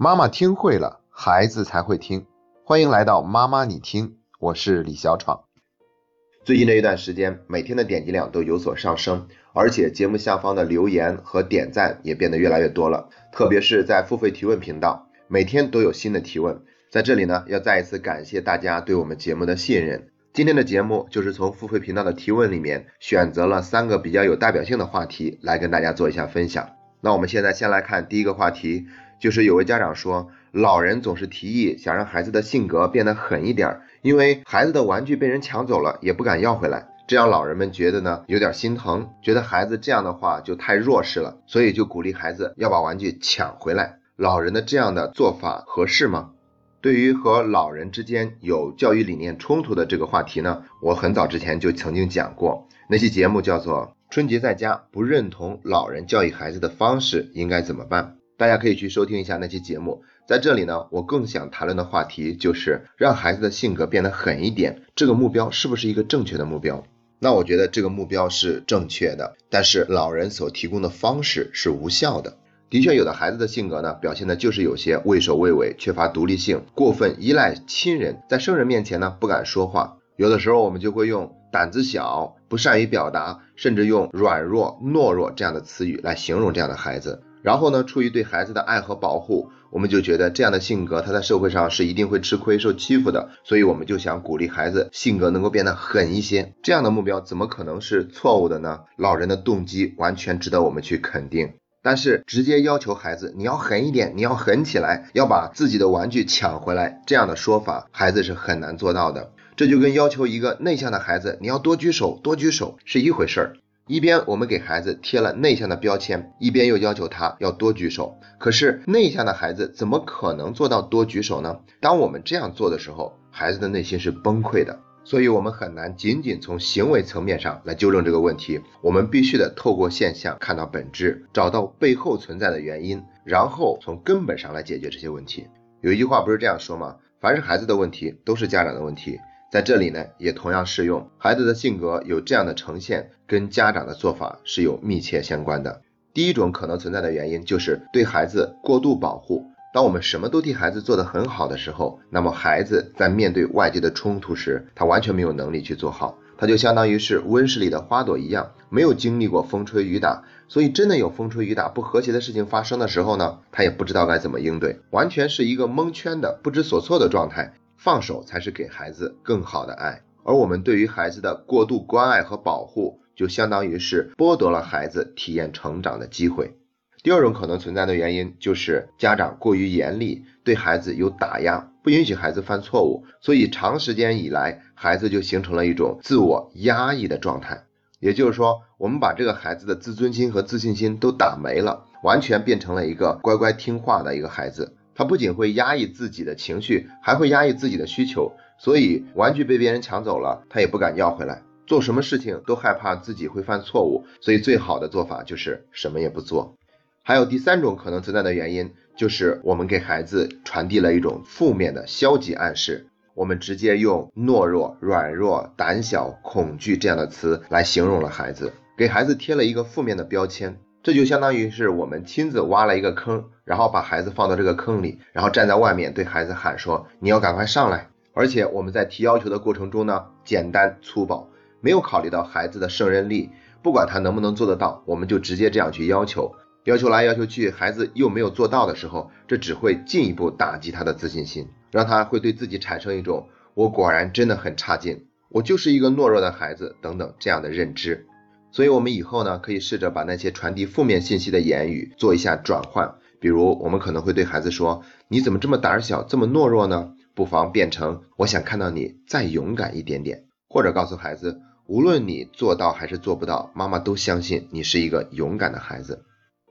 妈妈听会了，孩子才会听。欢迎来到妈妈你听，我是李小闯。最近这一段时间，每天的点击量都有所上升，而且节目下方的留言和点赞也变得越来越多了。特别是在付费提问频道，每天都有新的提问。在这里呢，要再一次感谢大家对我们节目的信任。今天的节目就是从付费频道的提问里面选择了三个比较有代表性的话题来跟大家做一下分享。那我们现在先来看第一个话题，就是有位家长说，老人总是提议想让孩子的性格变得狠一点，因为孩子的玩具被人抢走了也不敢要回来，这样老人们觉得呢有点心疼，觉得孩子这样的话就太弱势了，所以就鼓励孩子要把玩具抢回来。老人的这样的做法合适吗？对于和老人之间有教育理念冲突的这个话题呢，我很早之前就曾经讲过，那期节目叫做《春节在家不认同老人教育孩子的方式应该怎么办》，大家可以去收听一下那期节目。在这里呢，我更想谈论的话题就是让孩子的性格变得狠一点，这个目标是不是一个正确的目标？那我觉得这个目标是正确的，但是老人所提供的方式是无效的。的确，有的孩子的性格呢，表现的就是有些畏首畏尾，缺乏独立性，过分依赖亲人，在生人面前呢不敢说话。有的时候我们就会用胆子小、不善于表达，甚至用软弱、懦弱这样的词语来形容这样的孩子。然后呢，出于对孩子的爱和保护，我们就觉得这样的性格他在社会上是一定会吃亏、受欺负的，所以我们就想鼓励孩子性格能够变得狠一些。这样的目标怎么可能是错误的呢？老人的动机完全值得我们去肯定。但是直接要求孩子你要狠一点，你要狠起来，要把自己的玩具抢回来，这样的说法孩子是很难做到的。这就跟要求一个内向的孩子你要多举手，多举手是一回事儿。一边我们给孩子贴了内向的标签，一边又要求他要多举手。可是内向的孩子怎么可能做到多举手呢？当我们这样做的时候，孩子的内心是崩溃的。所以，我们很难仅仅从行为层面上来纠正这个问题。我们必须得透过现象看到本质，找到背后存在的原因，然后从根本上来解决这些问题。有一句话不是这样说吗？凡是孩子的问题，都是家长的问题。在这里呢，也同样适用。孩子的性格有这样的呈现，跟家长的做法是有密切相关的。第一种可能存在的原因，就是对孩子过度保护。当我们什么都替孩子做得很好的时候，那么孩子在面对外界的冲突时，他完全没有能力去做好，他就相当于是温室里的花朵一样，没有经历过风吹雨打，所以真的有风吹雨打不和谐的事情发生的时候呢，他也不知道该怎么应对，完全是一个蒙圈的不知所措的状态。放手才是给孩子更好的爱，而我们对于孩子的过度关爱和保护，就相当于是剥夺了孩子体验成长的机会。第二种可能存在的原因就是家长过于严厉，对孩子有打压，不允许孩子犯错误，所以长时间以来，孩子就形成了一种自我压抑的状态。也就是说，我们把这个孩子的自尊心和自信心都打没了，完全变成了一个乖乖听话的一个孩子。他不仅会压抑自己的情绪，还会压抑自己的需求，所以玩具被别人抢走了，他也不敢要回来。做什么事情都害怕自己会犯错误，所以最好的做法就是什么也不做。还有第三种可能存在的原因，就是我们给孩子传递了一种负面的消极暗示，我们直接用懦弱、软弱、胆小、恐惧这样的词来形容了孩子，给孩子贴了一个负面的标签，这就相当于是我们亲自挖了一个坑，然后把孩子放到这个坑里，然后站在外面对孩子喊说：“你要赶快上来。”而且我们在提要求的过程中呢，简单粗暴，没有考虑到孩子的胜任力，不管他能不能做得到，我们就直接这样去要求。要求来要求去，孩子又没有做到的时候，这只会进一步打击他的自信心，让他会对自己产生一种“我果然真的很差劲，我就是一个懦弱的孩子”等等这样的认知。所以，我们以后呢，可以试着把那些传递负面信息的言语做一下转换。比如，我们可能会对孩子说：“你怎么这么胆小，这么懦弱呢？”不妨变成“我想看到你再勇敢一点点”，或者告诉孩子：“无论你做到还是做不到，妈妈都相信你是一个勇敢的孩子。”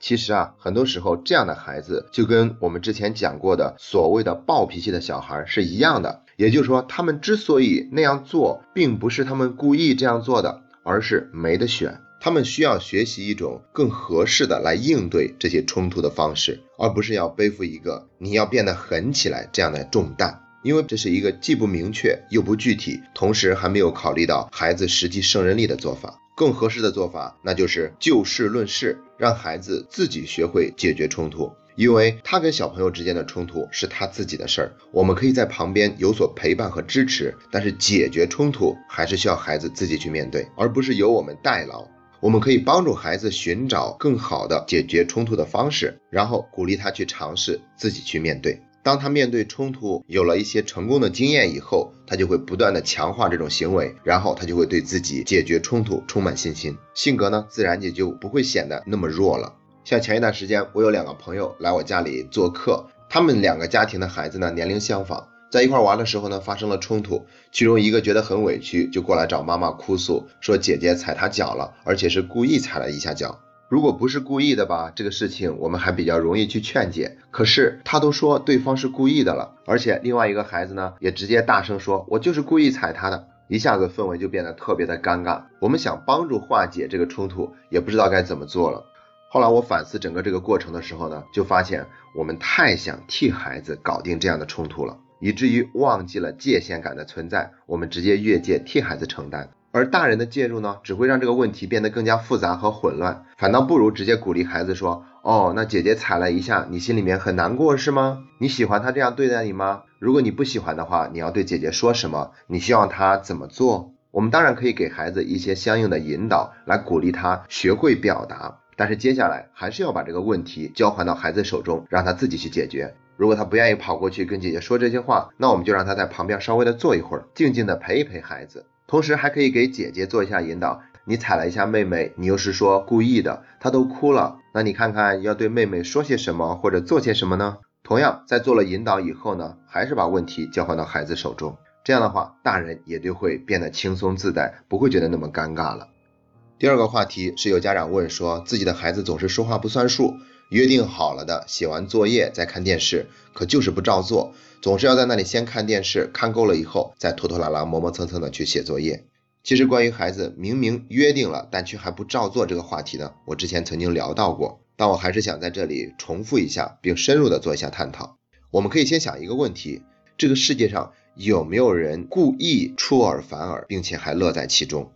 其实啊，很多时候这样的孩子就跟我们之前讲过的所谓的暴脾气的小孩是一样的。也就是说，他们之所以那样做，并不是他们故意这样做的，而是没得选。他们需要学习一种更合适的来应对这些冲突的方式，而不是要背负一个你要变得狠起来这样的重担。因为这是一个既不明确又不具体，同时还没有考虑到孩子实际胜任力的做法。更合适的做法，那就是就事论事，让孩子自己学会解决冲突，因为他跟小朋友之间的冲突是他自己的事儿，我们可以在旁边有所陪伴和支持，但是解决冲突还是需要孩子自己去面对，而不是由我们代劳。我们可以帮助孩子寻找更好的解决冲突的方式，然后鼓励他去尝试自己去面对。当他面对冲突有了一些成功的经验以后，他就会不断的强化这种行为，然后他就会对自己解决冲突充满信心，性格呢自然也就不会显得那么弱了。像前一段时间，我有两个朋友来我家里做客，他们两个家庭的孩子呢年龄相仿，在一块玩的时候呢发生了冲突，其中一个觉得很委屈，就过来找妈妈哭诉，说姐姐踩他脚了，而且是故意踩了一下脚。如果不是故意的吧，这个事情我们还比较容易去劝解。可是他都说对方是故意的了，而且另外一个孩子呢，也直接大声说：“我就是故意踩他的。”一下子氛围就变得特别的尴尬。我们想帮助化解这个冲突，也不知道该怎么做了。后来我反思整个这个过程的时候呢，就发现我们太想替孩子搞定这样的冲突了，以至于忘记了界限感的存在，我们直接越界替孩子承担。而大人的介入呢，只会让这个问题变得更加复杂和混乱，反倒不如直接鼓励孩子说：“哦，那姐姐踩了一下，你心里面很难过是吗？你喜欢她这样对待你吗？如果你不喜欢的话，你要对姐姐说什么？你希望她怎么做？”我们当然可以给孩子一些相应的引导，来鼓励他学会表达，但是接下来还是要把这个问题交还到孩子手中，让他自己去解决。如果他不愿意跑过去跟姐姐说这些话，那我们就让他在旁边稍微的坐一会儿，静静的陪一陪孩子。同时还可以给姐姐做一下引导，你踩了一下妹妹，你又是说故意的，她都哭了，那你看看要对妹妹说些什么或者做些什么呢？同样，在做了引导以后呢，还是把问题交还到孩子手中，这样的话，大人也就会变得轻松自在，不会觉得那么尴尬了。第二个话题是有家长问说，自己的孩子总是说话不算数，约定好了的写完作业再看电视，可就是不照做。总是要在那里先看电视，看够了以后再拖拖拉拉、磨磨蹭蹭的去写作业。其实关于孩子明明约定了，但却还不照做这个话题呢，我之前曾经聊到过，但我还是想在这里重复一下，并深入的做一下探讨。我们可以先想一个问题：这个世界上有没有人故意出尔反尔，并且还乐在其中？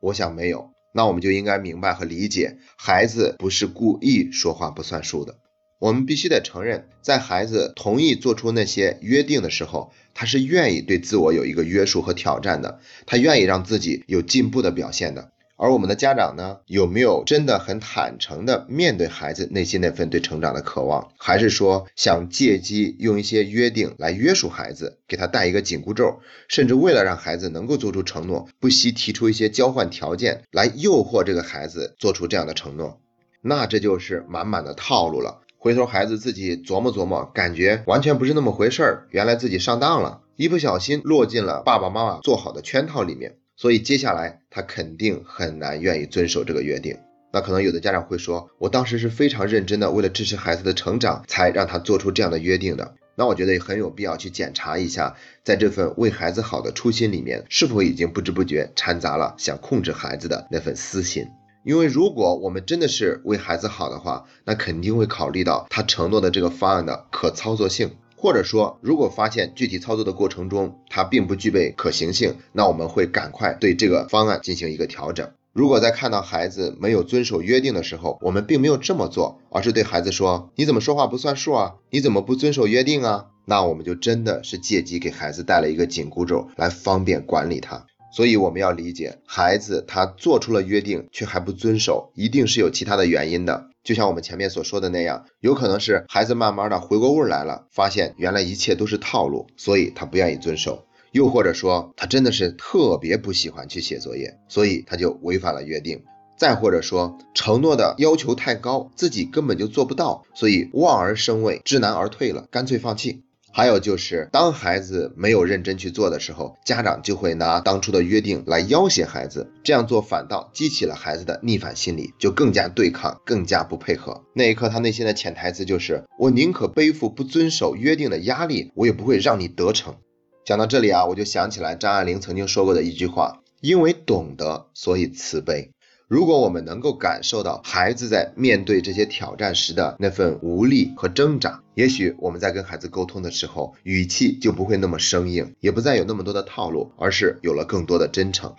我想没有。那我们就应该明白和理解，孩子不是故意说话不算数的。我们必须得承认，在孩子同意做出那些约定的时候，他是愿意对自我有一个约束和挑战的，他愿意让自己有进步的表现的。而我们的家长呢，有没有真的很坦诚的面对孩子内心那份对成长的渴望，还是说想借机用一些约定来约束孩子，给他戴一个紧箍咒，甚至为了让孩子能够做出承诺，不惜提出一些交换条件来诱惑这个孩子做出这样的承诺？那这就是满满的套路了。回头孩子自己琢磨琢磨，感觉完全不是那么回事儿，原来自己上当了，一不小心落进了爸爸妈妈做好的圈套里面，所以接下来他肯定很难愿意遵守这个约定。那可能有的家长会说，我当时是非常认真的，为了支持孩子的成长，才让他做出这样的约定的。那我觉得也很有必要去检查一下，在这份为孩子好的初心里面，是否已经不知不觉掺杂了想控制孩子的那份私心。因为如果我们真的是为孩子好的话，那肯定会考虑到他承诺的这个方案的可操作性，或者说，如果发现具体操作的过程中它并不具备可行性，那我们会赶快对这个方案进行一个调整。如果在看到孩子没有遵守约定的时候，我们并没有这么做，而是对孩子说：“你怎么说话不算数啊？你怎么不遵守约定啊？”那我们就真的是借机给孩子戴了一个紧箍咒，来方便管理他。所以我们要理解，孩子他做出了约定却还不遵守，一定是有其他的原因的。就像我们前面所说的那样，有可能是孩子慢慢的回过味来了，发现原来一切都是套路，所以他不愿意遵守；又或者说他真的是特别不喜欢去写作业，所以他就违反了约定；再或者说承诺的要求太高，自己根本就做不到，所以望而生畏，知难而退了，干脆放弃。还有就是，当孩子没有认真去做的时候，家长就会拿当初的约定来要挟孩子，这样做反倒激起了孩子的逆反心理，就更加对抗，更加不配合。那一刻，他内心的潜台词就是：我宁可背负不遵守约定的压力，我也不会让你得逞。讲到这里啊，我就想起来张爱玲曾经说过的一句话：因为懂得，所以慈悲。如果我们能够感受到孩子在面对这些挑战时的那份无力和挣扎，也许我们在跟孩子沟通的时候，语气就不会那么生硬，也不再有那么多的套路，而是有了更多的真诚。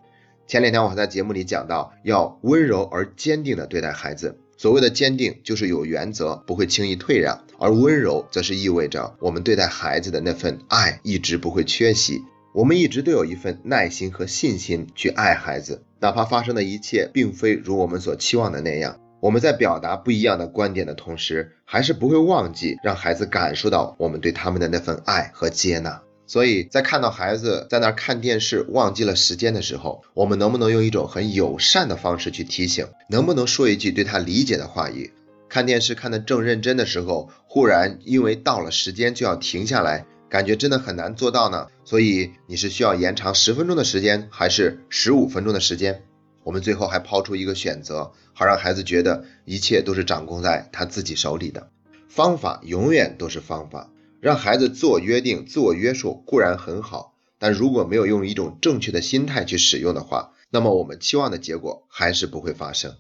前两天我还在节目里讲到，要温柔而坚定地对待孩子，所谓的坚定，就是有原则，不会轻易退让；而温柔，则是意味着我们对待孩子的那份爱一直不会缺席。我们一直都有一份耐心和信心去爱孩子，哪怕发生的一切并非如我们所期望的那样。我们在表达不一样的观点的同时，还是不会忘记让孩子感受到我们对他们的那份爱和接纳。所以在看到孩子在那儿看电视忘记了时间的时候，我们能不能用一种很友善的方式去提醒？能不能说一句对他理解的话语？看电视看得正认真的时候，忽然因为到了时间就要停下来，感觉真的很难做到呢。所以你是需要延长十分钟的时间，还是十五分钟的时间？我们最后还抛出一个选择，好让孩子觉得一切都是掌控在他自己手里的。方法永远都是方法。让孩子自我约定、自我约束固然很好，但如果没有用一种正确的心态去使用的话，那么我们期望的结果还是不会发生。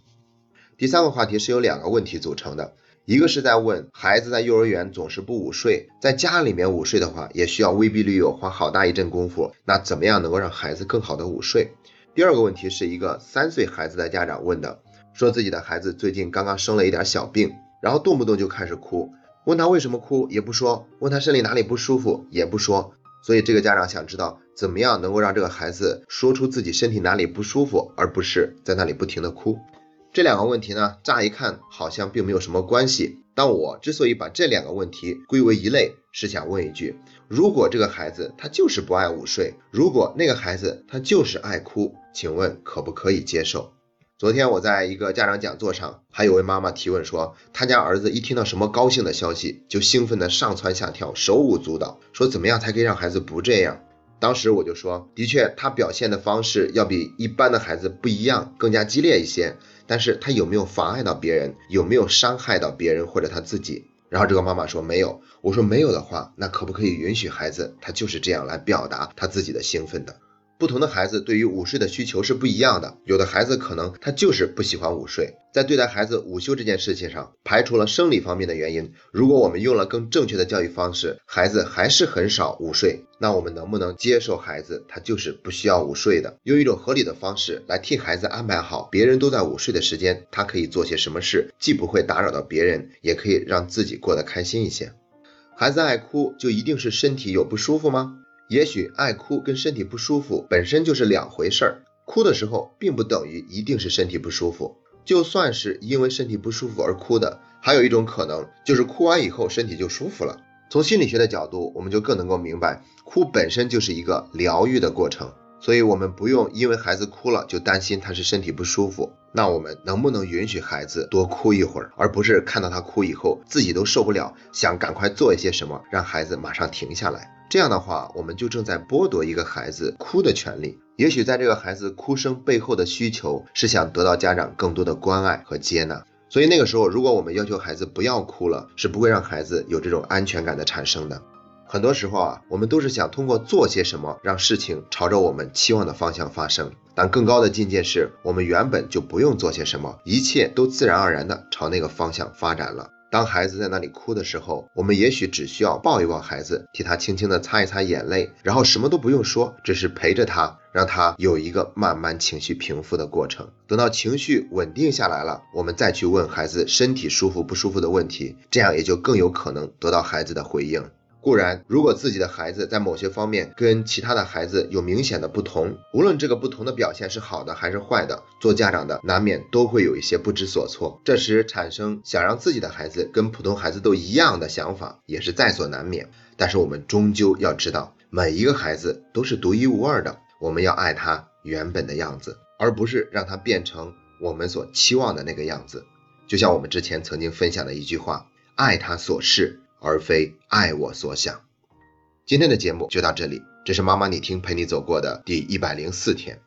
第三个话题是由两个问题组成的，一个是在问孩子在幼儿园总是不午睡，在家里面午睡的话，也需要威逼利诱，花好大一阵功夫，那怎么样能够让孩子更好的午睡？第二个问题是一个三岁孩子的家长问的，说自己的孩子最近刚刚生了一点小病，然后动不动就开始哭。问他为什么哭也不说，问他身体哪里不舒服也不说，所以这个家长想知道怎么样能够让这个孩子说出自己身体哪里不舒服，而不是在那里不停的哭。这两个问题呢，乍一看好像并没有什么关系，但我之所以把这两个问题归为一类，是想问一句：如果这个孩子他就是不爱午睡，如果那个孩子他就是爱哭，请问可不可以接受？昨天我在一个家长讲座上，还有位妈妈提问说，他家儿子一听到什么高兴的消息，就兴奋的上蹿下跳，手舞足蹈，说怎么样才可以让孩子不这样？当时我就说，的确，他表现的方式要比一般的孩子不一样，更加激烈一些。但是他有没有妨碍到别人？有没有伤害到别人或者他自己？然后这个妈妈说没有。我说没有的话，那可不可以允许孩子他就是这样来表达他自己的兴奋的？不同的孩子对于午睡的需求是不一样的，有的孩子可能他就是不喜欢午睡。在对待孩子午休这件事情上，排除了生理方面的原因，如果我们用了更正确的教育方式，孩子还是很少午睡，那我们能不能接受孩子他就是不需要午睡的？用一种合理的方式来替孩子安排好别人都在午睡的时间，他可以做些什么事，既不会打扰到别人，也可以让自己过得开心一些。孩子爱哭就一定是身体有不舒服吗？也许爱哭跟身体不舒服本身就是两回事儿，哭的时候并不等于一定是身体不舒服。就算是因为身体不舒服而哭的，还有一种可能就是哭完以后身体就舒服了。从心理学的角度，我们就更能够明白，哭本身就是一个疗愈的过程。所以，我们不用因为孩子哭了就担心他是身体不舒服。那我们能不能允许孩子多哭一会儿，而不是看到他哭以后自己都受不了，想赶快做一些什么让孩子马上停下来？这样的话，我们就正在剥夺一个孩子哭的权利。也许在这个孩子哭声背后的需求是想得到家长更多的关爱和接纳。所以那个时候，如果我们要求孩子不要哭了，是不会让孩子有这种安全感的产生的。很多时候啊，我们都是想通过做些什么，让事情朝着我们期望的方向发生。但更高的境界是，我们原本就不用做些什么，一切都自然而然的朝那个方向发展了。当孩子在那里哭的时候，我们也许只需要抱一抱孩子，替他轻轻的擦一擦眼泪，然后什么都不用说，只是陪着他，让他有一个慢慢情绪平复的过程。等到情绪稳定下来了，我们再去问孩子身体舒服不舒服的问题，这样也就更有可能得到孩子的回应。固然，如果自己的孩子在某些方面跟其他的孩子有明显的不同，无论这个不同的表现是好的还是坏的，做家长的难免都会有一些不知所措。这时产生想让自己的孩子跟普通孩子都一样的想法，也是在所难免。但是我们终究要知道，每一个孩子都是独一无二的，我们要爱他原本的样子，而不是让他变成我们所期望的那个样子。就像我们之前曾经分享的一句话：爱他所是。而非爱我所想。今天的节目就到这里，这是妈妈你听陪你走过的第一百零四天。